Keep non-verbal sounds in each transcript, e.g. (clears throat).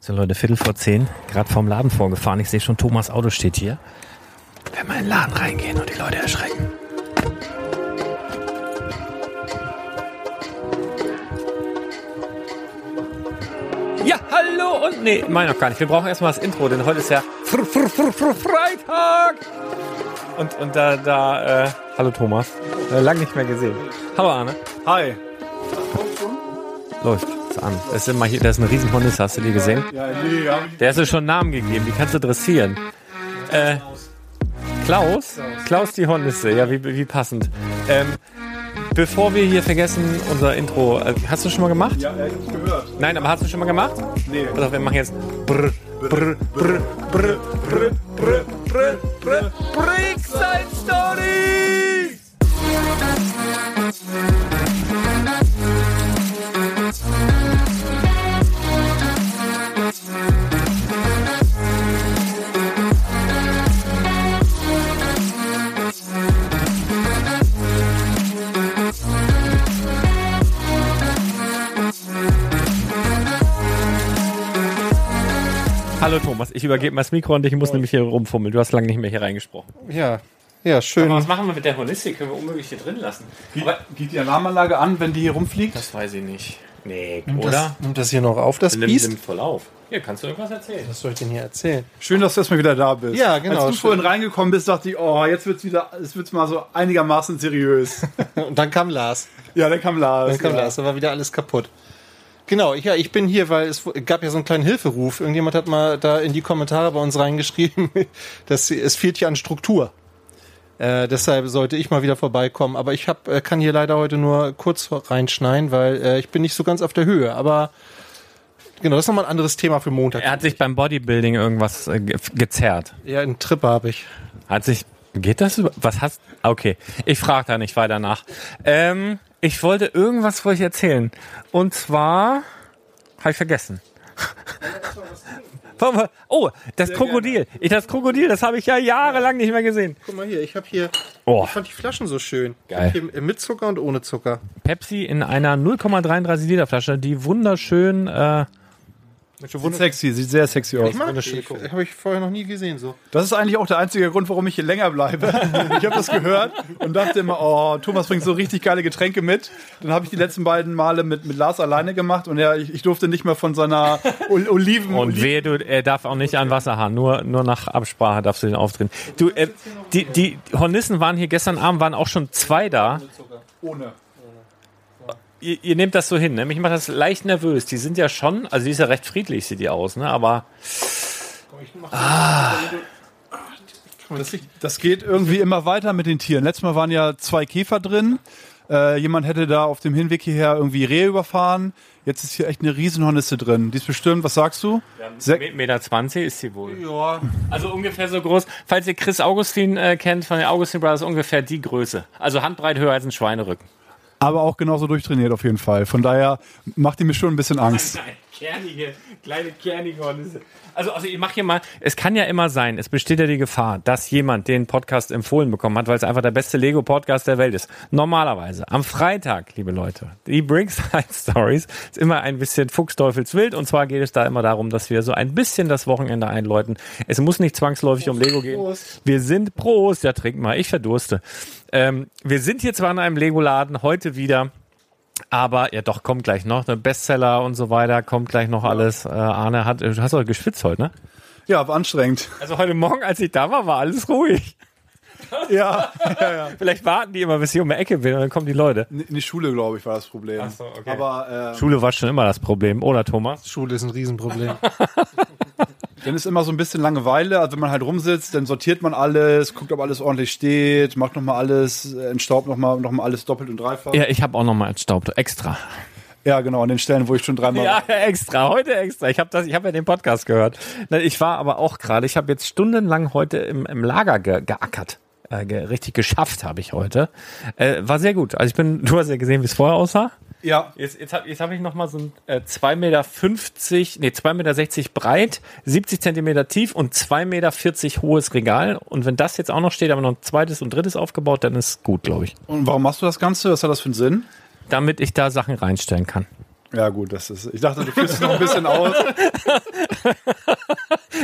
So Leute, Viertel vor zehn, gerade vom Laden vorgefahren. Ich sehe schon, Thomas Auto steht hier. Wenn wir in den Laden reingehen und die Leute erschrecken. Ja, hallo und nee, mein noch gar nicht. Wir brauchen erstmal das Intro, denn heute ist ja Fr Fr Fr Fr Freitag. Und, und da, da, äh, hallo Thomas. Äh, lang nicht mehr gesehen. Hallo Arne. Hi. Läuft. Ist an. Das ist immer hier, das ist ein Riesenhornisse, hast du die gesehen? Ja, nee, hab ich Der hast du schon einen Namen gegeben, die kannst du dressieren. Äh, Klaus? Klaus die Hornisse, ja, wie, wie passend. Ähm, bevor wir hier vergessen, unser Intro, äh, hast du schon mal gemacht? Ja, ich hab's gehört. Nein, aber hast du schon mal gemacht? Nee. Also wir machen jetzt brr, brr, brr, brr, brr, brr, brr, brr, Brickside Stories! Hallo Thomas, ich übergebe mal das Mikro an dich, ich muss nämlich hier rumfummeln. Du hast lange nicht mehr hier reingesprochen. Ja, ja, schön. Was machen wir mit der Holistik? Können wir unmöglich hier drin lassen. Aber Geht die Alarmanlage an, wenn die hier rumfliegt? das weiß ich nicht. Nee, Nimmt oder? Das, nimmt das hier noch auf, das Nimmt, Biest? nimmt voll auf. Hier, kannst du irgendwas erzählen? Was soll ich denn hier erzählen? Schön, dass du erstmal wieder da bist. Ja, genau, Als du schön. vorhin reingekommen bist, dachte ich, oh, jetzt wird's wieder, es wird's mal so einigermaßen seriös. (laughs) Und dann kam Lars. ja, dann kam Lars. Dann kam ja. Lars, da war wieder alles kaputt. Genau, ich, ja, ich bin hier, weil es gab ja so einen kleinen Hilferuf. Irgendjemand hat mal da in die Kommentare bei uns reingeschrieben, (laughs) dass es fehlt hier an Struktur. Äh, deshalb sollte ich mal wieder vorbeikommen. Aber ich hab, äh, kann hier leider heute nur kurz reinschneiden, weil äh, ich bin nicht so ganz auf der Höhe. Aber genau, das ist nochmal ein anderes Thema für Montag. Er hat sich beim Bodybuilding irgendwas äh, ge gezerrt. Ja, einen Tripper habe ich. Hat sich. Geht das. Was hast. Okay. Ich frage da nicht weiter nach. Ähm, ich wollte irgendwas wollte ich erzählen. Und zwar. Habe ich vergessen. (laughs) Oh, das Krokodil. Ich, das Krokodil, das habe ich ja jahrelang nicht mehr gesehen. Guck mal hier, ich habe hier, Oh. ich fand die Flaschen so schön. Geil. Hier mit Zucker und ohne Zucker. Pepsi in einer 0,33 Liter Flasche, die wunderschön. Äh, Sieht sexy, sieht sehr sexy aus. Ich mag die, habe ich vorher noch nie gesehen so. Das ist eigentlich auch der einzige Grund, warum ich hier länger bleibe. (laughs) Ich habe das gehört und dachte immer, oh, Thomas bringt so richtig geile Getränke mit. Dann habe ich die letzten beiden Male mit, mit Lars alleine gemacht und ja, ich, ich durfte nicht mehr von seiner Ol Oliven. und Oliven wehe, du, er darf auch nicht an Wasserhahn, nur, nur nach Absprache darfst du den aufdrehen. Du, äh, die, die Hornissen waren hier gestern Abend, waren auch schon zwei da. ohne. Ihr, ihr nehmt das so hin, ne? Mich macht das leicht nervös. Die sind ja schon, also die ist ja recht friedlich, sieht die aus, ne? Aber Das, das geht irgendwie immer weiter mit den Tieren. Letztes Mal waren ja zwei Käfer drin. Äh, jemand hätte da auf dem Hinweg hierher irgendwie Rehe überfahren. Jetzt ist hier echt eine Riesenhornisse drin. Die ist bestimmt, was sagst du? 1,20 Meter 20 ist sie wohl. Ja, Also ungefähr so groß. Falls ihr Chris Augustin äh, kennt von den Augustin Brothers, ungefähr die Größe. Also handbreit höher als ein Schweinerücken. Aber auch genauso durchtrainiert auf jeden Fall. Von daher macht die mir schon ein bisschen Angst. Nein, kernige, kleine kernige Hornisse. Also, also ich mache hier mal, es kann ja immer sein, es besteht ja die Gefahr, dass jemand den Podcast empfohlen bekommen hat, weil es einfach der beste Lego-Podcast der Welt ist. Normalerweise, am Freitag, liebe Leute, die Brickside Stories ist immer ein bisschen Fuchsteufelswild und zwar geht es da immer darum, dass wir so ein bisschen das Wochenende einläuten. Es muss nicht zwangsläufig um Lego gehen. Prost. Wir sind, Prost, ja trink mal, ich verdurste. Ähm, wir sind hier zwar in einem Lego-Laden, heute wieder, aber ja, doch, kommt gleich noch. Ne? Bestseller und so weiter, kommt gleich noch alles. Äh, Arne hat, du hast doch geschwitzt heute, ne? Ja, war anstrengend. Also heute Morgen, als ich da war, war alles ruhig. (laughs) Ja, Vielleicht warten die immer, bis ich um die Ecke bin und dann kommen die Leute. in die Schule, glaube ich, war das Problem. Ach so, okay. Aber äh, Schule war schon immer das Problem, oder Thomas? Schule ist ein Riesenproblem. (laughs) dann ist immer so ein bisschen Langeweile. Also wenn man halt rumsitzt, dann sortiert man alles, guckt, ob alles ordentlich steht, macht nochmal alles, äh, entstaubt nochmal noch mal alles doppelt und dreifach. Ja, ich habe auch nochmal entstaubt, extra. Ja, genau, an den Stellen, wo ich schon dreimal... Ja, extra, heute extra. Ich habe das, ich habe ja den Podcast gehört. Ich war aber auch gerade, ich habe jetzt stundenlang heute im, im Lager ge, geackert. Äh, richtig geschafft habe ich heute. Äh, war sehr gut. Also ich bin, (laughs) du hast ja gesehen, wie es vorher aussah. ja. Jetzt, jetzt habe jetzt hab ich noch mal so ein äh, 2,50 Meter, nee, 2,60 Meter breit, 70 Zentimeter tief und 2,40 Meter hohes Regal. Und wenn das jetzt auch noch steht, aber noch ein zweites und drittes aufgebaut, dann ist gut, glaube ich. Und warum machst du das Ganze? Was hat das für einen Sinn? Damit ich da Sachen reinstellen kann. Ja, gut, das ist. Ich dachte, du führst es noch ein bisschen aus. (laughs)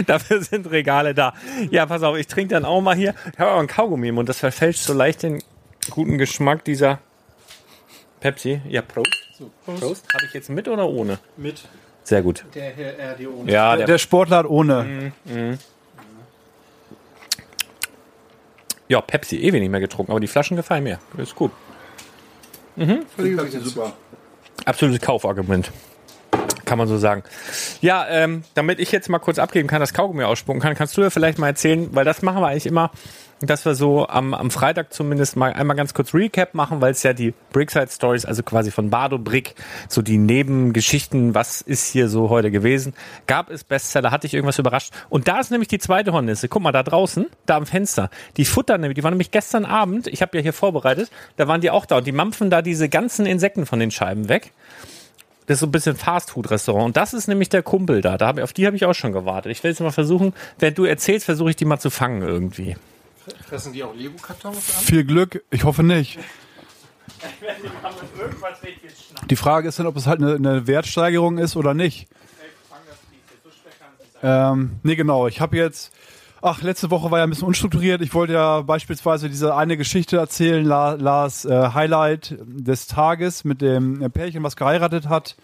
Dafür sind Regale da. Ja, pass auf, ich trinke dann auch mal hier. Ich habe aber ein Kaugummi im Mund. Das verfälscht so leicht den guten Geschmack dieser Pepsi. Ja, Prost. Prost. Habe ich jetzt mit oder ohne? Mit Sehr gut. der Herr RD ohne. Ja, Der, der, Sportler hat ohne. ja, Pepsi ewig nicht mehr getrunken, aber die Flaschen gefallen mir. Ist gut. super. Absolutes Kaufargument. Kann man so sagen. Ja, ähm, damit ich jetzt mal kurz abgeben kann, das Kaugummi ausspucken kann, kannst du ja vielleicht mal erzählen, weil das machen wir eigentlich immer, dass wir so am, am Freitag zumindest mal einmal ganz kurz Recap machen, weil es ja die Brickside Stories, also quasi von Bardo Brick, so die Nebengeschichten, was ist hier so heute gewesen, gab es Bestseller, hatte ich irgendwas überrascht. Und da ist nämlich die zweite Hornisse. Guck mal, da draußen, da am Fenster. Die futtern nämlich, die waren nämlich gestern Abend, ich habe ja hier vorbereitet, da waren die auch da und die mampfen da diese ganzen Insekten von den Scheiben weg. Das ist so ein bisschen Fastfood-Restaurant. Und das ist nämlich der Kumpel da. da hab, auf die habe ich auch schon gewartet. Ich will jetzt mal versuchen, während du erzählst, versuche ich die mal zu fangen irgendwie. Fressen die auch Lego-Kartons an? Viel Glück. Ich hoffe nicht. (laughs) Die Frage ist dann, ob es halt eine, eine Wertsteigerung ist oder nicht. Ähm, nee, genau. Ich habe jetzt. Ach, letzte Woche war ja ein bisschen unstrukturiert. Ich wollte ja beispielsweise diese eine Geschichte erzählen, La- Lars äh, Highlight des Tages mit dem Pärchen, was geheiratet hat.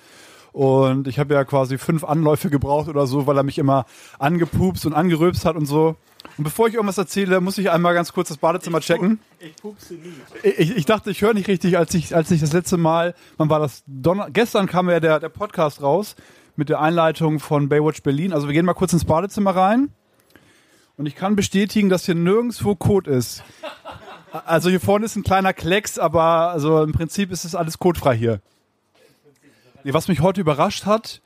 Und ich habe ja quasi fünf Anläufe gebraucht oder so, weil er mich immer angepupst und angerülpst hat und so. Und bevor ich irgendwas erzähle, muss ich einmal ganz kurz das Badezimmer checken. Ich pupse nie. Ich, ich dachte, ich höre nicht richtig, als ich, als ich das letzte Mal, wann war das? Donner gestern kam ja der, der Podcast raus mit der Einleitung von Baywatch Berlin. Also wir gehen mal kurz ins Badezimmer rein. Und ich kann bestätigen, dass hier nirgendwo Code ist. Also hier vorne ist ein kleiner Klecks, aber also im Prinzip ist es alles codefrei hier. Nee, was mich heute überrascht hat,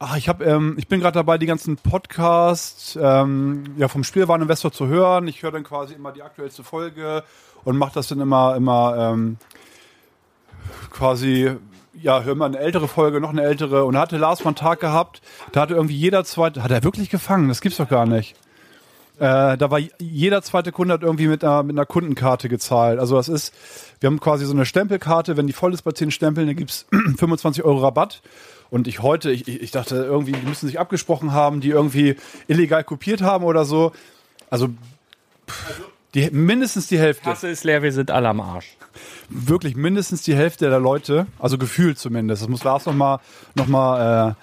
ach, ich, hab, ähm, ich bin gerade dabei, die ganzen Podcasts ähm, ja, vom Spielwareninvestor zu hören. Ich höre dann quasi immer die aktuellste Folge und mache das dann immer, immer ähm, quasi, ja, höre mal eine ältere Folge, noch eine ältere. Und da hatte Lars mal einen Tag gehabt, da hatte irgendwie jeder zweite, hat er wirklich gefangen? Das gibt's doch gar nicht. Äh, da war jeder zweite Kunde hat irgendwie mit einer, mit einer Kundenkarte gezahlt. Also das ist, wir haben quasi so eine Stempelkarte, wenn die voll ist bei 10 Stempeln, dann gibt's (clears throat) 25 Euro Rabatt. Und ich heute, ich, ich dachte irgendwie, die müssen sich abgesprochen haben, die irgendwie illegal kopiert haben oder so. Also pff, die, mindestens die Hälfte Kasse ist leer, wir sind alle am Arsch. wirklich mindestens die Hälfte der Leute, also gefühlt zumindest. Das muss Lars nochmal noch mal, äh,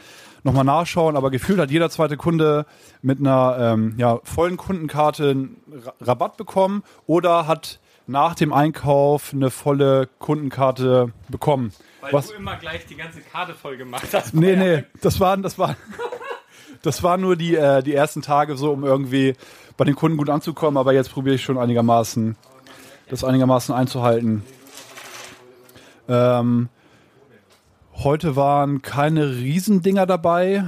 noch mal nachschauen, aber gefühlt hat jeder zweite Kunde mit einer ähm, ja, vollen Kundenkarte einen Ra- Rabatt bekommen oder hat nach dem Einkauf eine volle Kundenkarte bekommen. Weil Was? du immer gleich die ganze Karte voll gemacht hast. Nee, nee, das waren, das war, (laughs) das waren nur die, äh, die ersten Tage so, um irgendwie bei den Kunden gut anzukommen, aber jetzt probiere ich schon einigermaßen, das einigermaßen einzuhalten. Ähm, heute waren keine Riesendinger dabei.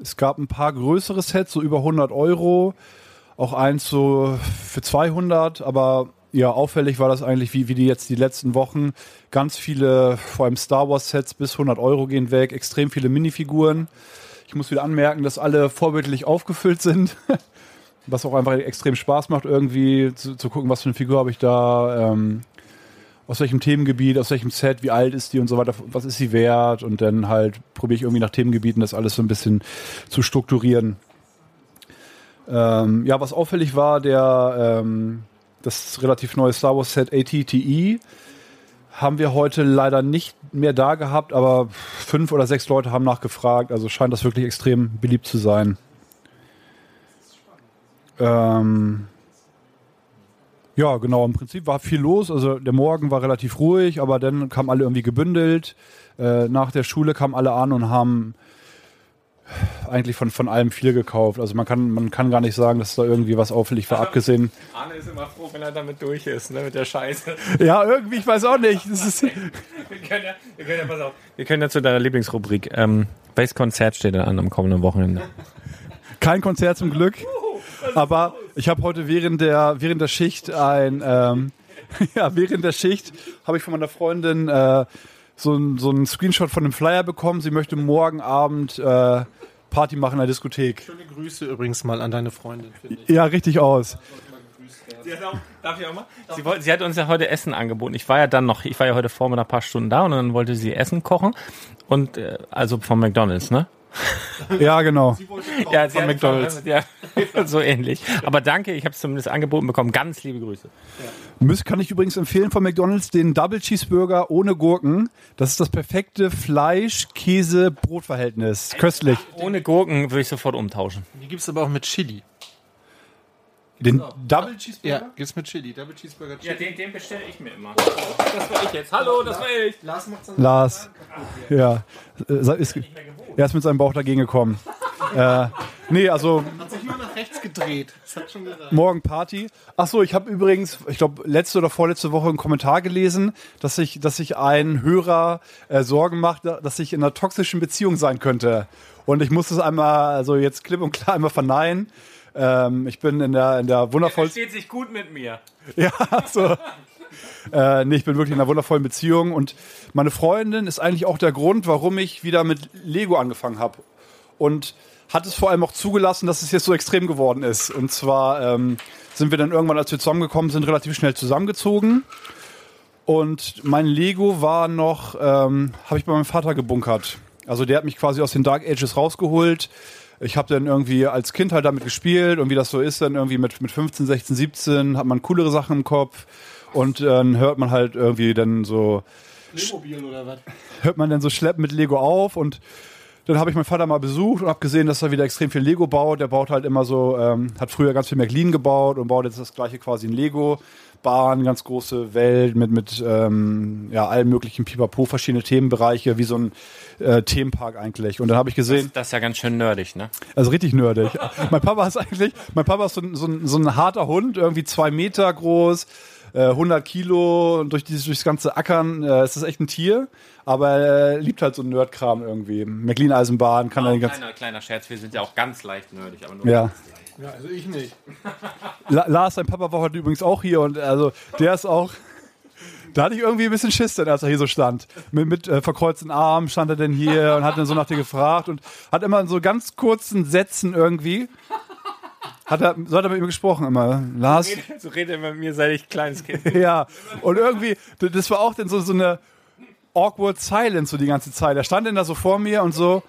Es gab ein paar größere Sets, so über 100 Euro. Auch eins so für 200, aber ja, auffällig war das eigentlich, wie, wie die jetzt die letzten Wochen. Ganz viele, vor allem Star Wars Sets bis 100 Euro gehen weg, extrem viele Minifiguren. Ich muss wieder anmerken, dass alle vorbildlich aufgefüllt sind. (laughs) Was auch einfach extrem Spaß macht, irgendwie zu, zu gucken, was für eine Figur habe ich da, ähm, aus welchem Themengebiet, aus welchem Set, wie alt ist die und so weiter, was ist sie wert und dann halt probiere ich irgendwie nach Themengebieten das alles so ein bisschen zu strukturieren. Ähm, ja, was auffällig war, der ähm, das relativ neue Star Wars Set ATTE haben wir heute leider nicht mehr da gehabt, aber fünf oder sechs Leute haben nachgefragt, also scheint das wirklich extrem beliebt zu sein. Ähm, ja, genau, im Prinzip war viel los. Also der Morgen war relativ ruhig, aber dann kamen alle irgendwie gebündelt. Äh, nach der Schule kamen alle an und haben eigentlich von, von allem viel gekauft. Also man kann, man kann gar nicht sagen, dass da irgendwie was auffällig war, abgesehen. Arne ist immer froh, wenn er damit durch ist, ne, mit der Scheiße. Ja, irgendwie, ich weiß auch nicht. Ist, Wir können ja, wir können ja, pass auf. Wir können ja zu deiner Lieblingsrubrik. Ähm, welches Konzert steht denn an am kommenden Wochenende? kein Konzert zum Glück. Aber ich habe heute während der, während der Schicht ein, ähm, (laughs) ja, während der Schicht habe ich von meiner Freundin äh, so, ein, so einen Screenshot von einem Flyer bekommen. Sie möchte morgen Abend äh, Party machen in der Diskothek. Schöne Grüße übrigens mal an deine Freundin, finde ich. Ja, richtig aus. Sie hat, auch, darf ich auch mal? Sie, wollte, sie hat uns ja heute Essen angeboten. Ich war ja dann noch, ich war ja heute Vormittag ein paar Stunden da und dann wollte sie Essen kochen. Und äh, also von McDonalds, ne? (laughs) Ja, genau. Ja, sie Von McDonald's. Ja, (laughs) so ähnlich. Aber danke, ich habe es zumindest angeboten bekommen. Ganz liebe Grüße. Müß, kann ich übrigens empfehlen von McDonalds den Double Cheeseburger ohne Gurken. Das ist das perfekte Fleisch-Käse-Brot-Verhältnis. Köstlich. Ohne Gurken würde ich sofort umtauschen. Die gibt's aber auch mit Chili. Den Double Cheeseburger? Ja, gibt's mit Chili. Double Cheeseburger Chili. den, den bestelle ich mir immer. Das war ich jetzt. Hallo, das war ich. Lars macht's dann Lars. Ja. Ist, er ist mit seinem Bauch dagegen gekommen. (laughs) äh, nee, also hat sich nur nach rechts gedreht. Das hat schon gereicht. morgen Party. Ach so, ich habe übrigens, ich glaube, letzte oder vorletzte Woche einen Kommentar gelesen, dass sich, dass sich ein Hörer äh, Sorgen macht, dass ich in einer toxischen Beziehung sein könnte. Und ich muss das einmal, also jetzt klipp und klar einmal verneinen. Ähm, ich bin in der, in der wundervollsten. Versteht sich gut mit mir. (laughs) Ja, so. Äh, nee, ich bin wirklich in einer wundervollen Beziehung und meine Freundin ist eigentlich auch der Grund, warum ich wieder mit Lego angefangen habe. Und hat es vor allem auch zugelassen, dass es jetzt so extrem geworden ist. Und zwar ähm, sind wir dann irgendwann, als wir zusammengekommen sind, relativ schnell zusammengezogen. Und mein Lego war noch, ähm, habe ich bei meinem Vater gebunkert. Also der hat mich quasi aus den Dark Ages rausgeholt. Ich habe dann irgendwie als Kind halt damit gespielt und wie das so ist, dann irgendwie mit, mit 15, 16, 17 hat man coolere Sachen im Kopf und dann hört man halt irgendwie dann so, Playmobil oder was? hört man dann so schleppen mit Lego auf und dann habe ich meinen Vater mal besucht und habe gesehen, dass er wieder extrem viel Lego baut. Der baut halt immer so, ähm, hat früher ganz viel McLean gebaut und baut jetzt das gleiche quasi in Lego. Bahn, ganz große Welt mit, mit ähm, ja, allen möglichen Pipapo, verschiedene Themenbereiche, wie so ein äh, Themenpark eigentlich. Und dann habe ich gesehen, Das ist ja ganz schön nerdig, ne? also richtig nerdig. (laughs) mein Papa ist eigentlich, mein Papa ist so ein, so so ein harter Hund, irgendwie zwei Meter groß, äh, 100 Kilo und durch dieses durchs ganze Ackern. Äh, es ist echt ein Tier, aber er liebt halt so Nerdkram irgendwie. McLean Eisenbahn kann er den ganzen. kleiner, kleiner Scherz, wir sind ja auch ganz leicht nerdig. Aber nur Ja. Ja, also ich nicht. La Lars, sein Papa war heute übrigens auch hier und also der ist auch. Da hatte ich irgendwie ein bisschen Schiss, denn als er hier so stand. Mit, mit äh, verkreuzten Armen stand er denn hier und hat dann so nach dir gefragt und hat immer in so ganz kurzen Sätzen irgendwie. Hat er, so hat er mit ihm gesprochen immer. Lars, So redet er mit mir, seit ich kleines Kind (laughs) ja. Und irgendwie, das war auch dann so, so eine awkward silence so die ganze Zeit. Er stand dann da so vor mir und so,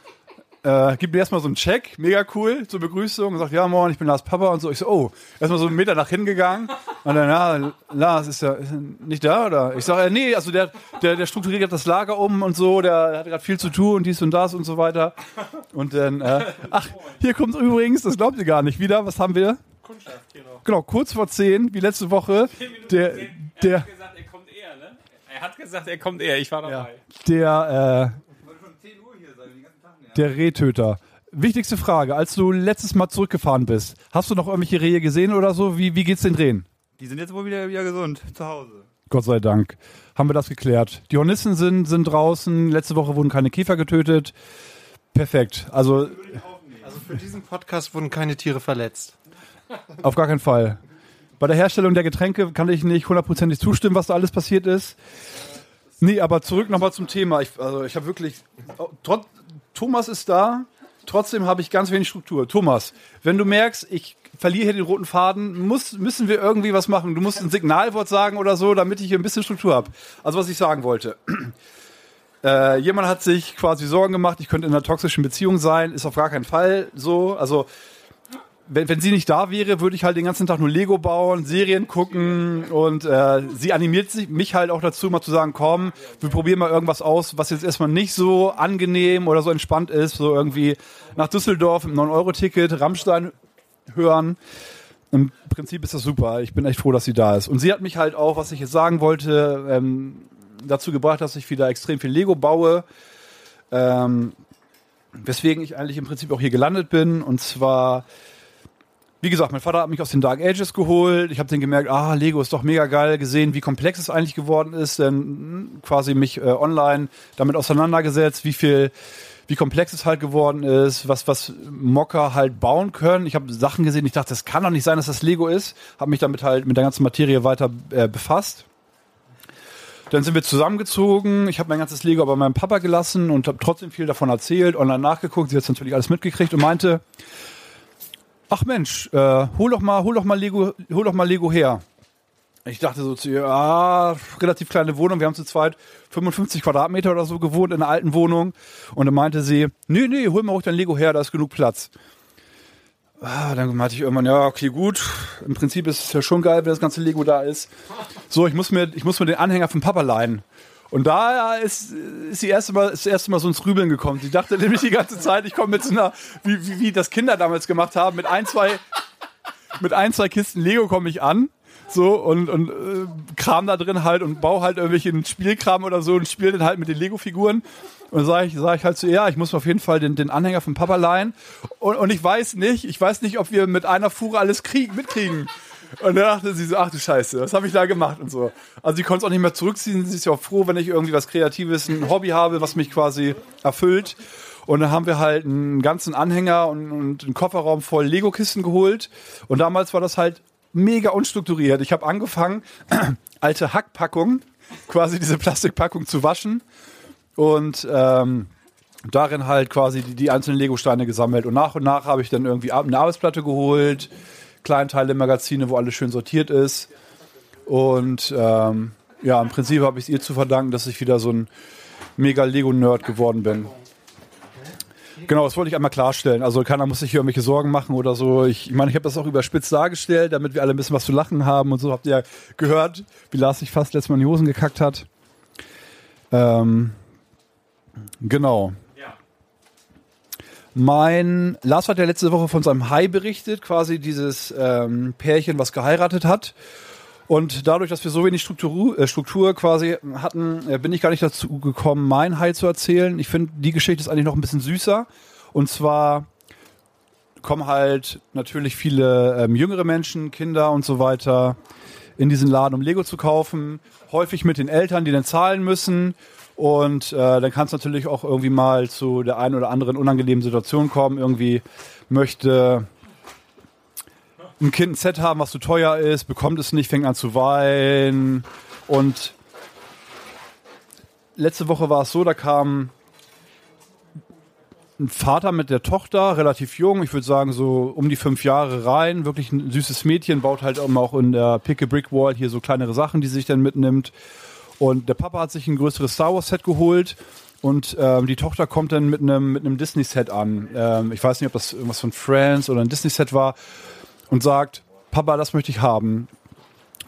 äh, gibt mir erstmal so einen Check, mega cool, zur Begrüßung und sagt, ja, moin, ich bin Lars Papa und so. Ich so, oh, erstmal so einen Meter nach hinten gegangen und dann, ja, Lars, ist er, ist er nicht da oder? Ich sage, äh, nee, also der, der, der strukturiert das Lager um und so, der hat gerade viel zu tun und dies und das und so weiter. Und dann, äh, ach, hier kommt übrigens, das glaubt ihr gar nicht, wieder, was haben wir? Genau, kurz vor zehn, wie letzte Woche, der, der, gesagt, er kommt eher, ne? Er hat gesagt, er kommt eher. Ich war dabei. Ja. Der, äh, der Rehtöter. Wichtigste Frage, als du letztes Mal zurückgefahren bist, hast du noch irgendwelche Rehe gesehen oder so? Wie, wie geht's den Rehen? Die sind jetzt wohl wieder, wieder gesund zu Hause. Gott sei Dank. Haben wir das geklärt. Die Hornissen sind, sind draußen. Letzte Woche wurden keine Käfer getötet. Perfekt. Also Also für diesen Podcast wurden keine Tiere verletzt. auf gar keinen Fall. Bei der Herstellung der Getränke kann ich nicht hundertprozentig zustimmen, was da alles passiert ist. Nee, aber zurück nochmal zum Thema. Ich, also ich habe wirklich, oh, trotz, Thomas ist da, trotzdem habe ich ganz wenig Struktur. Thomas, wenn du merkst, ich verliere hier den roten Faden, muss, müssen wir irgendwie was machen. Du musst ein Signalwort sagen oder so, damit ich hier ein bisschen Struktur habe. Also was ich sagen wollte. (clears throat) Äh, jemand hat sich quasi Sorgen gemacht, ich könnte in einer toxischen Beziehung sein, ist auf gar keinen Fall so. Also wenn, wenn sie nicht da wäre, würde ich halt den ganzen Tag nur Lego bauen, Serien gucken und äh, sie animiert sich, mich halt auch dazu, mal zu sagen, komm, wir probieren mal irgendwas aus, was jetzt erstmal nicht so angenehm oder so entspannt ist, so irgendwie nach Düsseldorf im 9-Euro-Ticket, Rammstein hören. Im Prinzip ist das super. Ich bin echt froh, dass sie da ist. Und sie hat mich halt auch, was ich jetzt sagen wollte, ähm, dazu gebracht, dass ich wieder extrem viel Lego baue. Ähm, weswegen ich eigentlich im Prinzip auch hier gelandet bin. Und zwar, wie gesagt, mein Vater hat mich aus den Dark Ages geholt. Ich habe dann gemerkt, ah, Lego ist doch mega geil. Gesehen, wie komplex es eigentlich geworden ist. Dann mm, quasi mich äh, online damit auseinandergesetzt, wie viel wie komplex es halt geworden ist, was, was Mocker halt bauen können. Ich habe Sachen gesehen, ich dachte, das kann doch nicht sein, dass das Lego ist. Habe mich damit halt mit der ganzen Materie weiter äh, befasst. Dann sind wir zusammengezogen. Ich habe mein ganzes Lego bei meinem Papa gelassen und habe trotzdem viel davon erzählt, online nachgeguckt. Sie hat natürlich alles mitgekriegt und meinte, ach Mensch, äh, hol doch mal, hol doch mal Lego, hol doch mal Lego her. Ich dachte so zu ihr, ah, relativ kleine Wohnung, wir haben zu zweit 55 Quadratmeter oder so gewohnt in einer alten Wohnung. Und dann meinte sie, nee, nee, hol mal ruhig dein Lego her, da ist genug Platz. Ah, dann meinte ich irgendwann, ja, okay, gut. Im Prinzip ist es ja schon geil, wenn das ganze Lego da ist. So, ich muss mir, ich muss mir den Anhänger vom Papa leihen. Und da ist, ist, die erste Mal, ist das erste Mal so ins Grübeln gekommen. Sie dachte nämlich die ganze Zeit, ich komme mit so einer, wie, wie, wie das Kinder damals gemacht haben, mit ein, zwei, mit ein, zwei Kisten Lego komme ich an. So und, und äh, Kram da drin halt und baue halt irgendwelchen Spielkram oder so und spiele dann halt mit den Lego-Figuren. Und dann sage ich, sag ich halt zu ihr, ich muss auf jeden Fall den, den Anhänger vom Papa leihen. Und, und ich weiß nicht, ich weiß nicht, ob wir mit einer Fuhre alles kriegen, mitkriegen. Und dann dachte sie so, ach du Scheiße, was habe ich da gemacht und so. Also sie konnte es auch nicht mehr zurückziehen. Sie ist ja auch froh, wenn ich irgendwie was Kreatives, ein Hobby habe, was mich quasi erfüllt. Und dann haben wir halt einen ganzen Anhänger und, und einen Kofferraum voll Lego-Kisten geholt. Und damals war das halt mega unstrukturiert. Ich habe angefangen, (clears throat) alte Hackpackungen, quasi diese Plastikpackung zu waschen und ähm, darin halt quasi die, die einzelnen Lego-Steine gesammelt. Und nach und nach habe ich dann irgendwie eine Arbeitsplatte geholt, Kleinteile, Magazine, wo alles schön sortiert ist. Und ähm, ja, im Prinzip habe ich es ihr zu verdanken, dass ich wieder so ein mega Lego-Nerd geworden bin. Genau, das wollte ich einmal klarstellen. Also keiner muss sich hier irgendwelche Sorgen machen oder so. Ich, ich meine, ich habe das auch überspitzt dargestellt, damit wir alle ein bisschen was zu lachen haben und so. Habt ihr ja gehört, wie Lars sich fast letztes Mal in die Hosen gekackt hat. Ähm, genau. Mein Lars hat ja letzte Woche von seinem Hai berichtet, quasi dieses ähm, Pärchen, was geheiratet hat. Und dadurch, dass wir so wenig Struktur, äh, Struktur quasi hatten, äh, bin ich gar nicht dazu gekommen, mein Hai zu erzählen. Ich finde, die Geschichte ist eigentlich noch ein bisschen süßer. Und zwar kommen halt natürlich viele ähm, jüngere Menschen, Kinder und so weiter in diesen Laden, um Lego zu kaufen. Häufig mit den Eltern, die dann zahlen müssen. Und äh, dann kann es natürlich auch irgendwie mal zu der einen oder anderen unangenehmen Situation kommen. Irgendwie möchte ein Kind ein Set haben, was zu teuer ist, bekommt es nicht, fängt an zu weinen. Und letzte Woche war es so, da kam ein Vater mit der Tochter, relativ jung, ich würde sagen so um die fünf Jahre rein, wirklich ein süßes Mädchen, baut halt auch in der Pick a Brick Wall hier so kleinere Sachen, die sich dann mitnimmt. Und der Papa hat sich ein größeres Star Wars Set geholt und ähm, die Tochter kommt dann mit einem mit einem Disney Set an. Ähm, ich weiß nicht, ob das irgendwas von Friends oder ein Disney Set war und sagt, Papa, das möchte ich haben.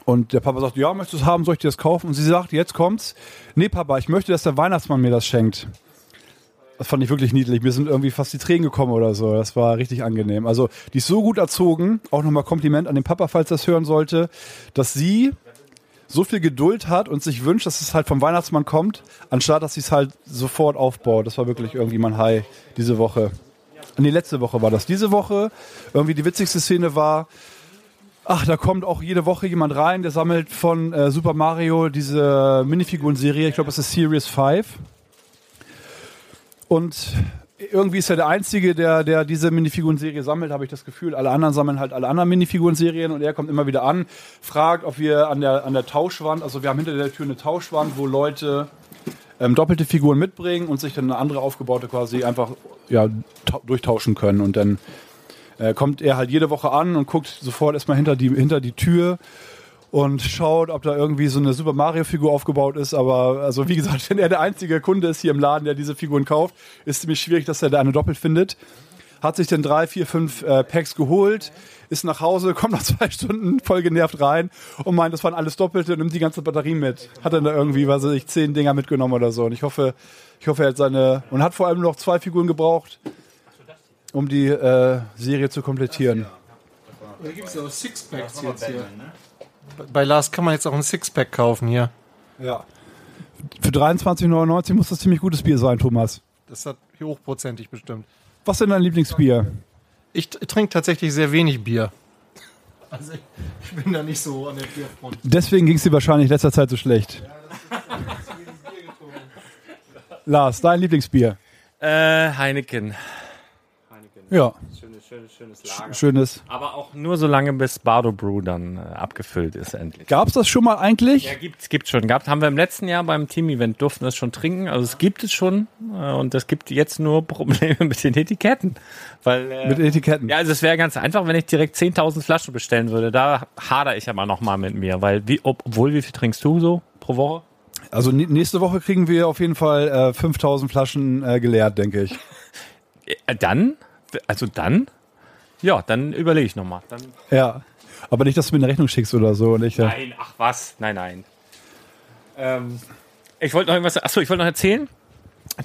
Und der Papa sagt, ja, möchtest du es haben, soll ich dir das kaufen? Und sie sagt, jetzt kommt's. Nee, Papa, ich möchte, dass der Weihnachtsmann mir das schenkt. Das fand ich wirklich niedlich. Mir sind irgendwie fast die Tränen gekommen oder so. Das war richtig angenehm. Also, die ist so gut erzogen. Auch nochmal Kompliment an den Papa, falls das hören sollte, dass sie so viel Geduld hat und sich wünscht, dass es halt vom Weihnachtsmann kommt, anstatt dass sie es halt sofort aufbaut. Das war wirklich irgendwie mein High diese Woche. Nee, letzte Woche war das. Diese Woche, irgendwie die witzigste Szene war, ach, da kommt auch jede Woche jemand rein, der sammelt von äh, Super Mario diese Minifiguren-Serie, ich glaube, das ist Series 5. Und irgendwie ist er der Einzige, der, der diese Minifiguren-Serie sammelt, habe ich das Gefühl. Alle anderen sammeln halt alle anderen Minifiguren-Serien und er kommt immer wieder an, fragt, ob wir an der, an der Tauschwand, also wir haben hinter der Tür eine Tauschwand, wo Leute ähm, doppelte Figuren mitbringen und sich dann eine andere aufgebaute quasi einfach ja, durchtauschen können. Und dann äh, kommt er halt jede Woche an und guckt sofort erstmal hinter die, hinter die Tür und schaut, ob da irgendwie so eine Super Mario Figur aufgebaut ist. Aber also wie gesagt, (laughs) wenn er der einzige Kunde ist hier im Laden, der diese Figuren kauft, ist ziemlich schwierig, dass er da eine doppelt findet. Hat sich dann drei, vier, fünf äh, Packs geholt, ist nach Hause, (laughs) kommt nach zwei Stunden voll genervt rein und meint, das waren alles Doppelte und nimmt die ganze Batterie mit. Hat dann da irgendwie, weiß ich, zehn Dinger mitgenommen oder so. Und ich hoffe, ich hoffe, er hat seine und hat vor allem noch zwei Figuren gebraucht, um die äh, Serie zu komplettieren. Da gibt es auch Sixpacks jetzt hier. Bei Lars kann man jetzt auch ein Sixpack kaufen hier. Ja. Für 23,99 muss das ziemlich gutes Bier sein, Thomas. Das hat hochprozentig bestimmt. Was ist denn dein Lieblingsbier? Ich trinke tatsächlich sehr wenig Bier. Also ich, ich, bin da nicht so an der Bierfront. Deswegen ging es dir wahrscheinlich in letzter Zeit so schlecht. Lars, dein Lieblingsbier? Äh, Heineken. Ja, Schönes, schönes, schönes Lager. schönes. Aber auch nur so lange, bis Bardo Brew dann äh, abgefüllt ist endlich. Gab's das schon mal eigentlich? Ja, gibt's, gibt's schon. Gehabt haben wir im letzten Jahr beim Team-Event durften wir es schon trinken. Also es gibt es schon äh, und es gibt jetzt nur (laughs) Probleme mit den Etiketten. Weil, äh, Mit Etiketten. ja, also es wäre ganz einfach, wenn ich direkt 10.000 Flaschen bestellen würde. Da hader ich aber noch mal mit mir, weil wie, ob, obwohl wie viel trinkst du so pro Woche? Also nä- nächste Woche kriegen wir auf jeden Fall äh, 5000 Flaschen äh, geleert, denke ich. (laughs) Äh, dann, also dann, ja, dann überlege ich noch mal. Dann Ja. Aber nicht, dass du mir eine Rechnung schickst oder so. Und ich, äh, Nein, ach was, nein, nein. Ähm, ich wollte noch irgendwas, achso, ich wollte noch erzählen.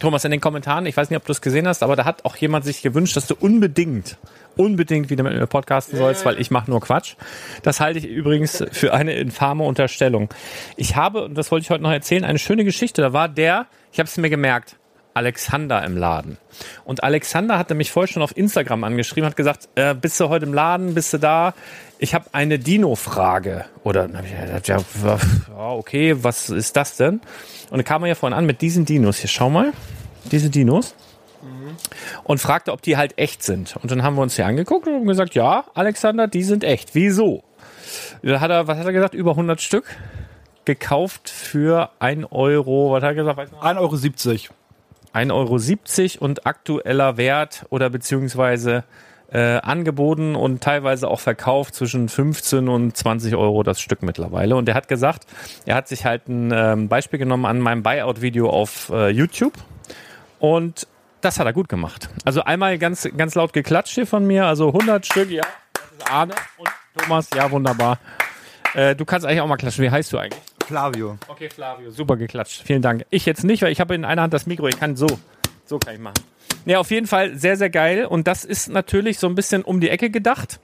Thomas, in den Kommentaren, ich weiß nicht, ob du es gesehen hast, aber da hat auch jemand sich gewünscht, dass du unbedingt, unbedingt wieder mit mir podcasten sollst, weil ich mache nur Quatsch. Das halte ich übrigens für eine infame Unterstellung. Ich habe, und das wollte ich heute noch erzählen, eine schöne Geschichte. Da war der, ich habe es mir gemerkt, Alexander im Laden. Und Alexander hatte mich vorher schon auf Instagram angeschrieben, hat gesagt, äh, bist du heute im Laden, bist du da? Ich habe eine Dino-Frage. Oder dann ich gedacht, ja, okay, was ist das denn? Und dann kam er ja vorhin an mit diesen Dinos. Hier, schau mal, diese Dinos. Und fragte, ob die halt echt sind. Und dann haben wir uns hier angeguckt und gesagt, ja, Alexander, die sind echt. Wieso? Da hat er, was hat er gesagt? Über 100 Stück gekauft für 1 Euro. Was hat er gesagt? Weiß noch? 1,70 Euro. 1,70 Euro und aktueller Wert oder beziehungsweise äh, angeboten und teilweise auch verkauft zwischen 15 und 20 Euro das Stück mittlerweile. Und er hat gesagt, er hat sich halt ein ähm, Beispiel genommen an meinem Buyout-Video auf äh, YouTube und das hat er gut gemacht. Also einmal ganz, ganz laut geklatscht hier von mir, also 100 Stück, ja, das ist Arne und Thomas, ja, wunderbar. Äh, du kannst eigentlich auch mal klatschen. Wie heißt du eigentlich? Flavio. Okay, Flavio, super geklatscht. Vielen Dank. Ich jetzt nicht, weil ich habe in einer Hand das Mikro. Ich kann so. So kann ich machen. Ja, auf jeden Fall sehr, sehr geil. Und das ist natürlich so ein bisschen um die Ecke gedacht.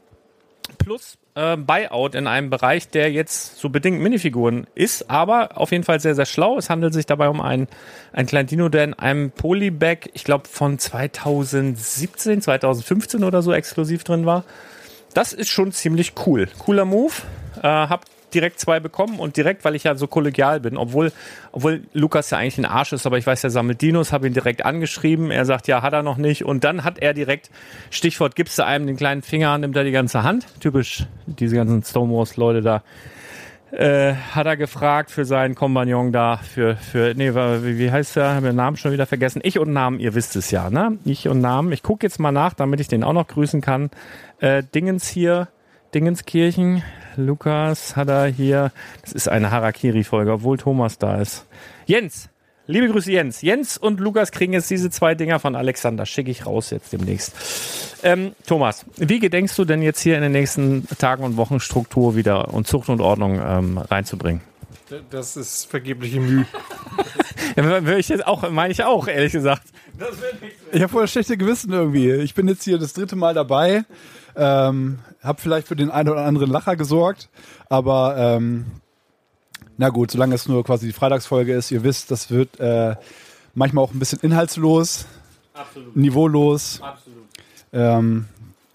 Plus äh, Buyout in einem Bereich, der jetzt so bedingt Minifiguren ist, aber auf jeden Fall sehr, sehr schlau. Es handelt sich dabei um einen, einen kleinen Dino, der in einem Polybag, ich glaube von 2017, 2015 oder so exklusiv drin war. Das ist schon ziemlich cool. Cooler Move. Äh, hab direkt zwei bekommen und direkt, weil ich ja so kollegial bin, obwohl, obwohl Lukas ja eigentlich ein Arsch ist, aber ich weiß, er sammelt Dinos, habe ihn direkt angeschrieben. Er sagt, ja, hat er noch nicht. Und dann hat er direkt, Stichwort, gibst du einem den kleinen Finger, nimmt er die ganze Hand. Typisch, diese ganzen Stonewalls-Leute da. Äh, hat er gefragt für seinen Kompagnon da, für, für, nee, wie, heißt der? Habe den Namen schon wieder vergessen. Ich und Namen, ihr wisst es ja, ne? Ich und Namen. Ich gucke jetzt mal nach, damit ich den auch noch grüßen kann. Äh, Dingens hier, Dingenskirchen. Lukas hat er hier. Das ist eine Harakiri-Folge, obwohl Thomas da ist. Jens, liebe Grüße Jens. Jens und Lukas kriegen jetzt diese zwei Dinger von Alexander. Schicke ich raus jetzt demnächst. Ähm, Thomas, wie gedenkst du denn jetzt hier in den nächsten Tagen und Wochen Struktur wieder und Zucht und Ordnung ähm, reinzubringen? Das ist vergebliche Mühe. (laughs) Ja, würde ich jetzt auch, meine ich auch, ehrlich gesagt. Ich habe das schlechte Gewissen irgendwie. Ich bin jetzt hier das dritte Mal dabei. Ähm, habe vielleicht für den einen oder anderen Lacher gesorgt, aber ähm, na gut, solange es nur quasi die Freitagsfolge ist, ihr wisst, das wird äh, manchmal auch ein bisschen inhaltslos, Absolut, niveaulos. absolut. Ähm,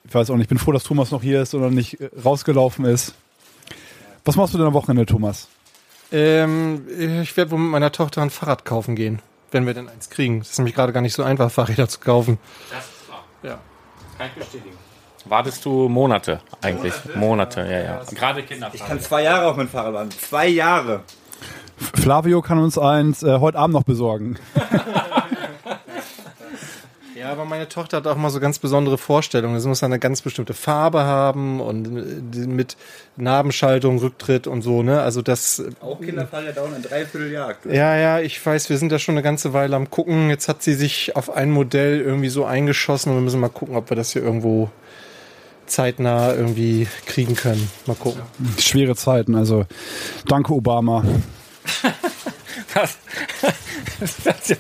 ich weiß auch nicht, ich bin froh, dass Thomas noch hier ist oder nicht äh, rausgelaufen ist. Was machst du denn am Wochenende, Thomas? Ähm, ich werde wohl mit meiner Tochter ein Fahrrad kaufen gehen, wenn wir denn eins kriegen. Das ist nämlich gerade gar nicht so einfach, Fahrräder zu kaufen. Das ist klar. Ja. Kann ich bestätigen. Wartest du Monate eigentlich? Monate, ja, ja. Gerade Kinder. Ich kann zwei Jahre auf mein Fahrrad fahren. Zwei Jahre. Flavio kann uns eins äh, heute Abend noch besorgen. Ja, aber meine Tochter hat auch mal so ganz besondere Vorstellungen. Es muss eine ganz bestimmte Farbe haben und mit Nabenschaltung, Rücktritt und so, ne? Also das. Auch Kinder fahren ja dauernd ein Dreivierteljahr. Ja, ja, ich weiß, wir sind da schon eine ganze Weile am gucken. Jetzt hat sie sich auf ein Modell irgendwie so eingeschossen und wir müssen mal gucken, ob wir das hier irgendwo zeitnah irgendwie kriegen können. Mal gucken. Schwere Zeiten, also danke Obama. (laughs) Das, das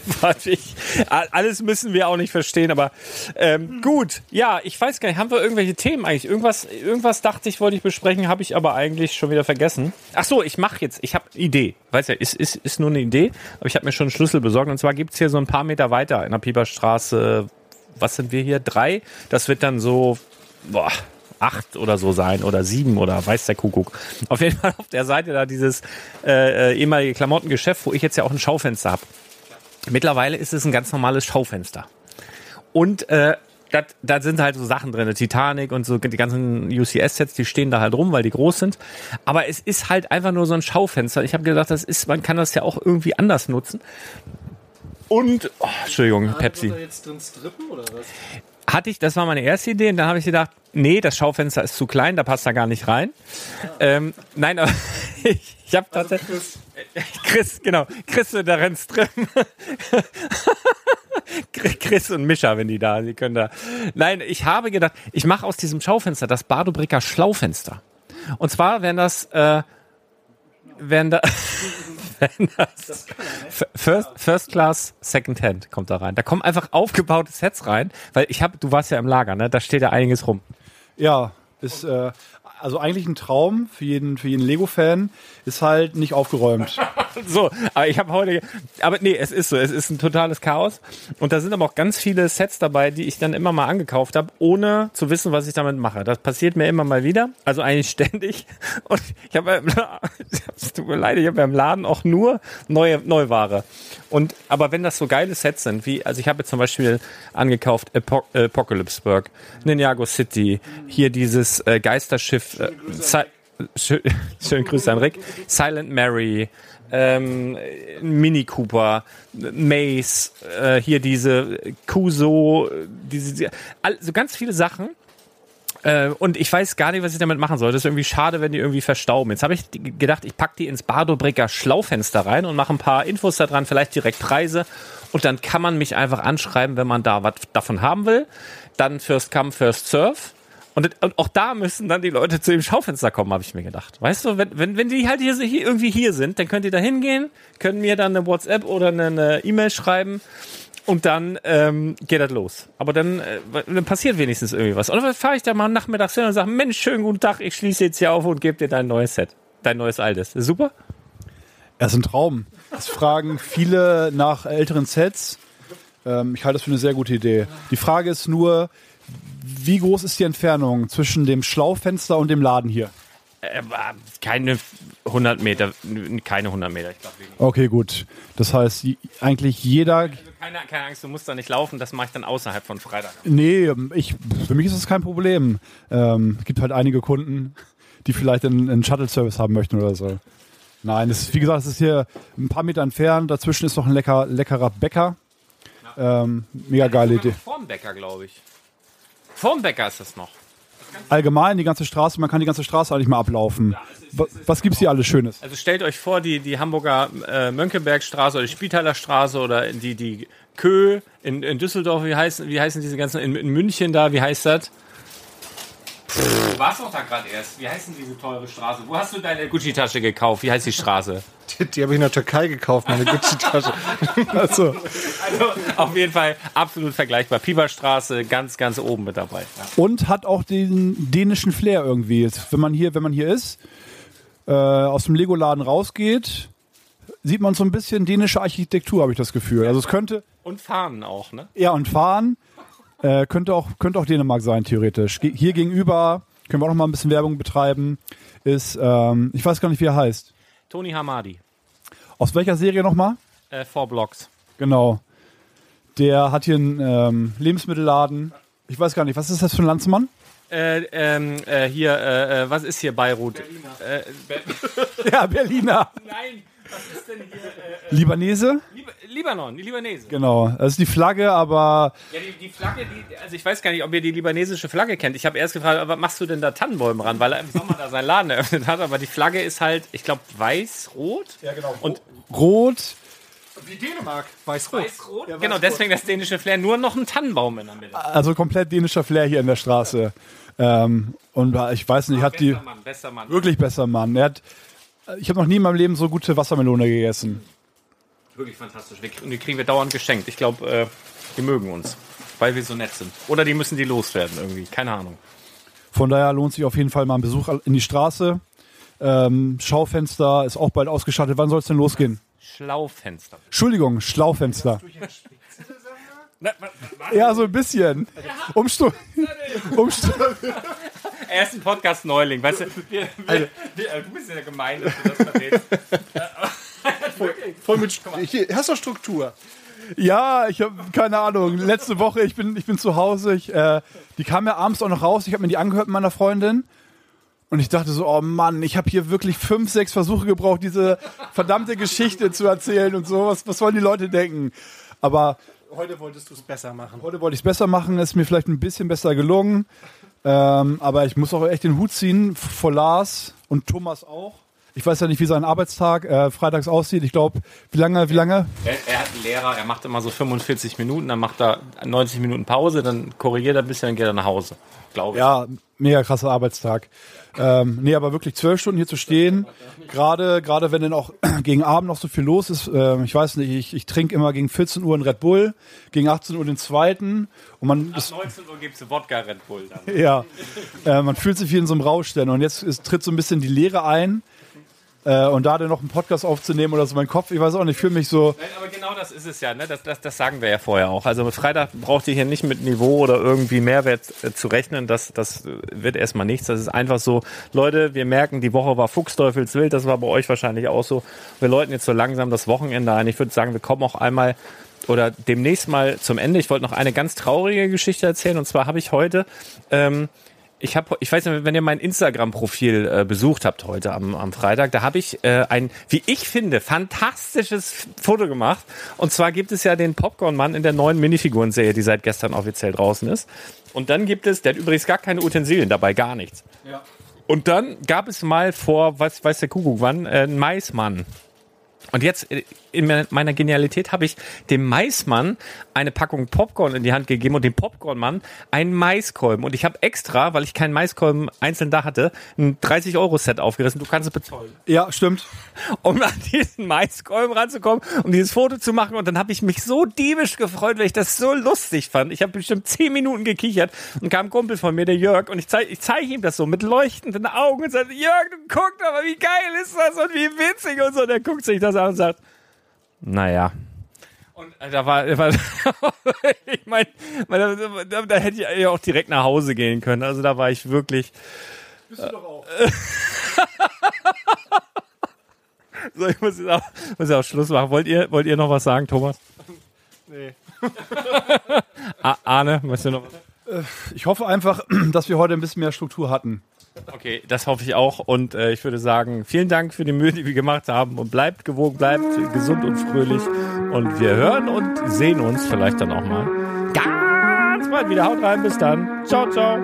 alles müssen wir auch nicht verstehen, aber ähm, gut. Ja, ich weiß gar nicht, haben wir irgendwelche Themen eigentlich? Irgendwas, irgendwas dachte ich, wollte ich besprechen, habe ich aber eigentlich schon wieder vergessen. Ach so, ich mache jetzt, ich habe eine Idee. Weiß ja, ist, ist, ist nur eine Idee, aber ich habe mir schon einen Schlüssel besorgt. Und zwar gibt's hier so ein paar Meter weiter in der Pieperstraße, was sind wir hier? Drei. Das wird dann so, boah, acht oder so sein oder sieben oder weiß der Kuckuck. Auf jeden Fall auf der Seite da dieses äh, äh, ehemalige Klamottengeschäft, wo ich jetzt ja auch ein Schaufenster habe. Mittlerweile ist es ein ganz normales Schaufenster. Und äh, da sind halt so Sachen drin, Titanic und so die ganzen UCS-Sets, die stehen da halt rum, weil die groß sind. Aber es ist halt einfach nur so ein Schaufenster. Ich habe gedacht, das ist, man kann das ja auch irgendwie anders nutzen. Und, oh, Entschuldigung, Pepsi. jetzt drin strippen oder was? Hatte ich, das war meine erste Idee, und dann habe ich gedacht, nee, das Schaufenster ist zu klein, da passt da gar nicht rein. Ähm, nein, aber (laughs) ich, ich habe tatsächlich. (laughs) Chris, genau, Chris da rennt's drin. (laughs) Chris und Mischa, wenn die da, die können da. Nein, ich habe gedacht, ich mache aus diesem Schaufenster das Badobricker Schlaufenster. Und zwar, wenn das, äh, wenn da, das First, First Class Second Hand kommt da rein. Da kommen einfach aufgebaute Sets rein, weil ich habe, du warst ja im Lager, ne? Da steht ja einiges rum. Ja, ist äh, also eigentlich ein Traum für jeden, für jeden Lego-Fan, ist halt nicht aufgeräumt. (laughs) So, aber ich habe heute, aber nee, es ist so, es ist ein totales Chaos und da sind aber auch ganz viele Sets dabei, die ich dann immer mal angekauft habe, ohne zu wissen, was ich damit mache. Das passiert mir immer mal wieder, also eigentlich (laughs) ständig und ich habe, (laughs) es tut mir leid, ich habe im Laden auch nur neue Neuware und aber wenn das so geile Sets sind, wie also ich habe jetzt zum Beispiel angekauft Apo Apocalypseburg, Ninjago City, hier dieses äh, Geisterschiff, äh, Schön, schönen Grüße an Rick. Silent Mary, ähm, Mini Cooper, Maze, äh, hier diese Kuso, diese, diese all, so ganz viele Sachen. Äh, und ich weiß gar nicht, was ich damit machen soll. Das ist irgendwie schade, wenn die irgendwie verstauben. Jetzt habe ich gedacht, ich pack die ins Bardobricker Schlaufenster rein und mache ein paar Infos da dran, vielleicht direkt Preise. Und dann kann man mich einfach anschreiben, wenn man da was davon haben will. Dann First Come, First Serve. Und, das- und auch da müssen dann die Leute zu dem Schaufenster kommen, habe ich mir gedacht. Weißt du, wenn, wenn, wenn die halt hier, hier irgendwie hier sind, dann könnt ihr da hingehen, können mir dann eine WhatsApp oder eine- E-Mail schreiben und dann ähm, geht das los. Aber dann, äh, dann passiert wenigstens irgendwie was. Oder fahre ich da mal nachmittags hin und sage, Mensch, schönen guten Tag, ich schließe jetzt hier auf und gebe dir dein neues Set. Dein neues altes. Super? Er ist ein Traum. Es fragen viele nach älteren Sets. Ähm, ich halte das für eine sehr gute Idee. Die Frage ist nur, wie groß ist die Entfernung zwischen dem Schlaufenster und dem Laden hier? Äh, keine 100 Meter, keine 100 Meter. Ich glaube weniger. Okay, gut. Das heißt, eigentlich jeder. Also keine, keine Angst, du musst da nicht laufen, das mache ich dann außerhalb von Freitag. Nee, ich, für mich ist das kein Problem. Ähm, es gibt halt einige Kunden, die vielleicht einen, einen Shuttle-Service haben möchten oder so. Nein, es ist, wie gesagt, es ist hier ein paar Meter entfernt. Dazwischen ist noch ein lecker, leckerer Bäcker. Ähm, mega geile Idee. Vorm Bäcker, glaube ich. Vorm Bäcker ist das noch. Allgemein die ganze Straße, man kann die ganze Straße eigentlich mal ablaufen. Wa- Was gibt's hier alles Schönes? Also stellt euch vor, die, die Hamburger äh, Mönckebergstraße oder die Spitaler Straße oder die, die Kö in, in Düsseldorf, wie heißen, wie heißen diese ganzen, in, in München da, wie heißt das? Du warst doch da gerade erst. Wie heißt denn diese teure Straße? Wo hast du deine Gucci-Tasche gekauft? Wie heißt die Straße? (laughs) Die, die habe ich in der Türkei gekauft, meine Gucci-Tasche. (laughs) Also, Also auf jeden Fall absolut vergleichbar. Pieperstraße ganz, ganz oben mit dabei. Ja. und hat auch den dänischen Flair irgendwie. Jetzt, Wenn man hier, wenn man hier ist, äh, aus dem Lego-Laden rausgeht, sieht man so ein bisschen dänische Architektur, habe ich das Gefühl. Also es könnte, Und Fahnen auch, ne? ja und fahren, äh, könnte auch könnte auch Dänemark sein theoretisch. Ge hier gegenüber können wir auch noch mal ein bisschen Werbung betreiben. Ist, ähm, ich weiß gar nicht, wie er heißt. Tony Hamadi. Aus welcher Serie nochmal? Äh, Four Blocks. Genau. Der hat hier einen ähm, Lebensmittelladen. Ich weiß gar nicht, was ist das für ein Landsmann? Äh, ähm, äh, hier, äh, äh, was ist hier Beirut? Äh, Be (laughs) Ja, Berliner. Nein, was ist denn hier? Äh, Libanese? Lib Libanon, die Libanese. Genau. Das ist die Flagge, aber Ja, die, die Flagge, die, also ich weiß gar nicht, ob ihr die libanesische Flagge kennt. Ich habe erst gefragt, was machst du denn da Tannenbäume ran, weil er im Sommer da seinen Laden (laughs) eröffnet hat. Aber die Flagge ist halt, ich glaube, weiß-rot. Ja, genau. Und rot. Wie Dänemark, weiß-rot. weiß-rot. genau, deswegen das dänische Flair. Nur noch ein Tannenbaum in der Mitte. Also komplett dänischer Flair hier in der Straße. Ähm, und ich weiß nicht, hat die Mann, bester Mann. wirklich besser Mann. Er hat, ich habe noch nie in meinem Leben so gute Wassermelone gegessen. Wirklich fantastisch. Wir- Und die kriegen wir dauernd geschenkt. Ich glaube, äh, die mögen uns, weil wir so nett sind. Oder die müssen die loswerden irgendwie. Keine Ahnung. Von daher lohnt sich auf jeden Fall mal ein Besuch in die Straße. Ähm, Schaufenster ist auch bald ausgestattet. Wann soll es denn losgehen? Schlaufenster. Entschuldigung, Schlaufenster. Ja, so ein bisschen. Umstu (laughs) Umstu Er ist ein Podcast-Neuling, weißt du? Wir, wir, wir, äh, du bist ja gemein, dass du das verrätst. (laughs) Voll mit, hier, hast du Struktur. Ja, ich habe keine Ahnung. Letzte Woche, ich bin, ich bin zu Hause. Ich, äh, die kam ja abends auch noch raus. Ich habe mir die angehört mit meiner Freundin. Und ich dachte so, oh Mann, ich habe hier wirklich fünf, sechs Versuche gebraucht, diese verdammte Geschichte zu erzählen und so. Was, was wollen die Leute denken? Aber Heute wolltest du es besser machen. heute wollte ich es besser machen. Ist mir vielleicht ein bisschen besser gelungen. Ähm, aber ich muss auch echt den Hut ziehen vor Lars und Thomas auch. Ich weiß ja nicht, wie sein Arbeitstag äh, freitags aussieht. Ich glaube, wie lange, wie lange? Er, er hat einen Lehrer, er macht immer so 45 Minuten, dann macht er 90 Minuten Pause, dann korrigiert er ein bisschen, dann geht er nach Hause. Glaube ich. Ja, mega krasser Arbeitstag. Ähm, nee, aber wirklich zwölf Stunden hier zu stehen, gerade gerade wenn dann auch (clears throat) gegen Abend noch so viel los ist. Ähm, ich weiß nicht, ich, ich trinke immer gegen 14 Uhr einen Red Bull, gegen 18 Uhr den zweiten und man ist, 19 Uhr gibt es Wodka Red Bull dann. ja, äh, man fühlt sich wie in so einem Rausch denn. und jetzt ist, tritt so ein bisschen die Leere ein. Äh, und da dann noch einen Podcast aufzunehmen oder so, mein Kopf, ich weiß auch nicht, ich fühle mich so, Nein, aber genau das ist es ja, ne? das, das, das sagen wir ja vorher auch. Also Freitag braucht ihr hier nicht mit Niveau oder irgendwie Mehrwert äh, zu rechnen. Das, das äh, wird erstmal nichts. Das ist einfach so, Leute, wir merken, die Woche war Fuchsteufelswild, das war bei euch wahrscheinlich auch so. Wir läuten jetzt so langsam das Wochenende ein. Ich würde sagen, wir kommen auch einmal oder demnächst mal zum Ende. Ich wollte noch eine ganz traurige Geschichte erzählen. Und zwar habe ich heute, ähm, ich habe, ich weiß nicht, wenn ihr mein Instagram-Profil äh, besucht habt heute am, am Freitag, da habe ich äh, ein, wie ich finde, fantastisches Foto gemacht. Und zwar gibt es ja den Popcorn-Mann in der neuen Minifiguren-Serie, die seit gestern offiziell draußen ist. Und dann gibt es, der hat übrigens gar keine Utensilien dabei, gar nichts. Und dann gab es mal vor, was weiß der Kuckuck wann, äh, einen Maismann. Und jetzt äh, in me- meiner Genialität habe ich dem Maismann eine Packung Popcorn in die Hand gegeben und dem Popcornmann einen Maiskolben. Und ich habe extra, weil ich keinen Maiskolben einzeln da hatte, ein 30-Euro-Set aufgerissen. Du kannst es bezahlen. ja, stimmt. Um an diesen Maiskolben ranzukommen, um dieses Foto zu machen. Und dann habe ich mich so diebisch gefreut, weil ich das so lustig fand. Ich habe bestimmt 10 Minuten gekichert und kam ein Kumpel von mir, der Jörg, und ich zeige ich zeig ihm das so mit leuchtenden Augen und sage, Jörg, du guckst aber, wie geil ist das und wie witzig und so. Und er guckt sich das an und sagt, naja. Und äh, da war, (laughs) war ich meine, da, da, da hätte ich ja auch direkt nach Hause gehen können. Also da war ich wirklich. Bist du doch auch. (laughs) So, ich muss jetzt auch, muss auch Schluss machen. Wollt ihr, wollt ihr noch was sagen, Thomas? Nee. (laughs) Arne, möchtest du noch was? Ich hoffe einfach, (clears throat) dass wir heute ein bisschen mehr Struktur hatten. Okay, das hoffe ich auch. Und äh, ich würde sagen, vielen Dank für die Mühe, die wir gemacht haben. Und bleibt gewogen, bleibt gesund und fröhlich. Und wir hören und sehen uns vielleicht dann auch mal ganz bald wieder. Haut rein, bis dann. Ciao, ciao.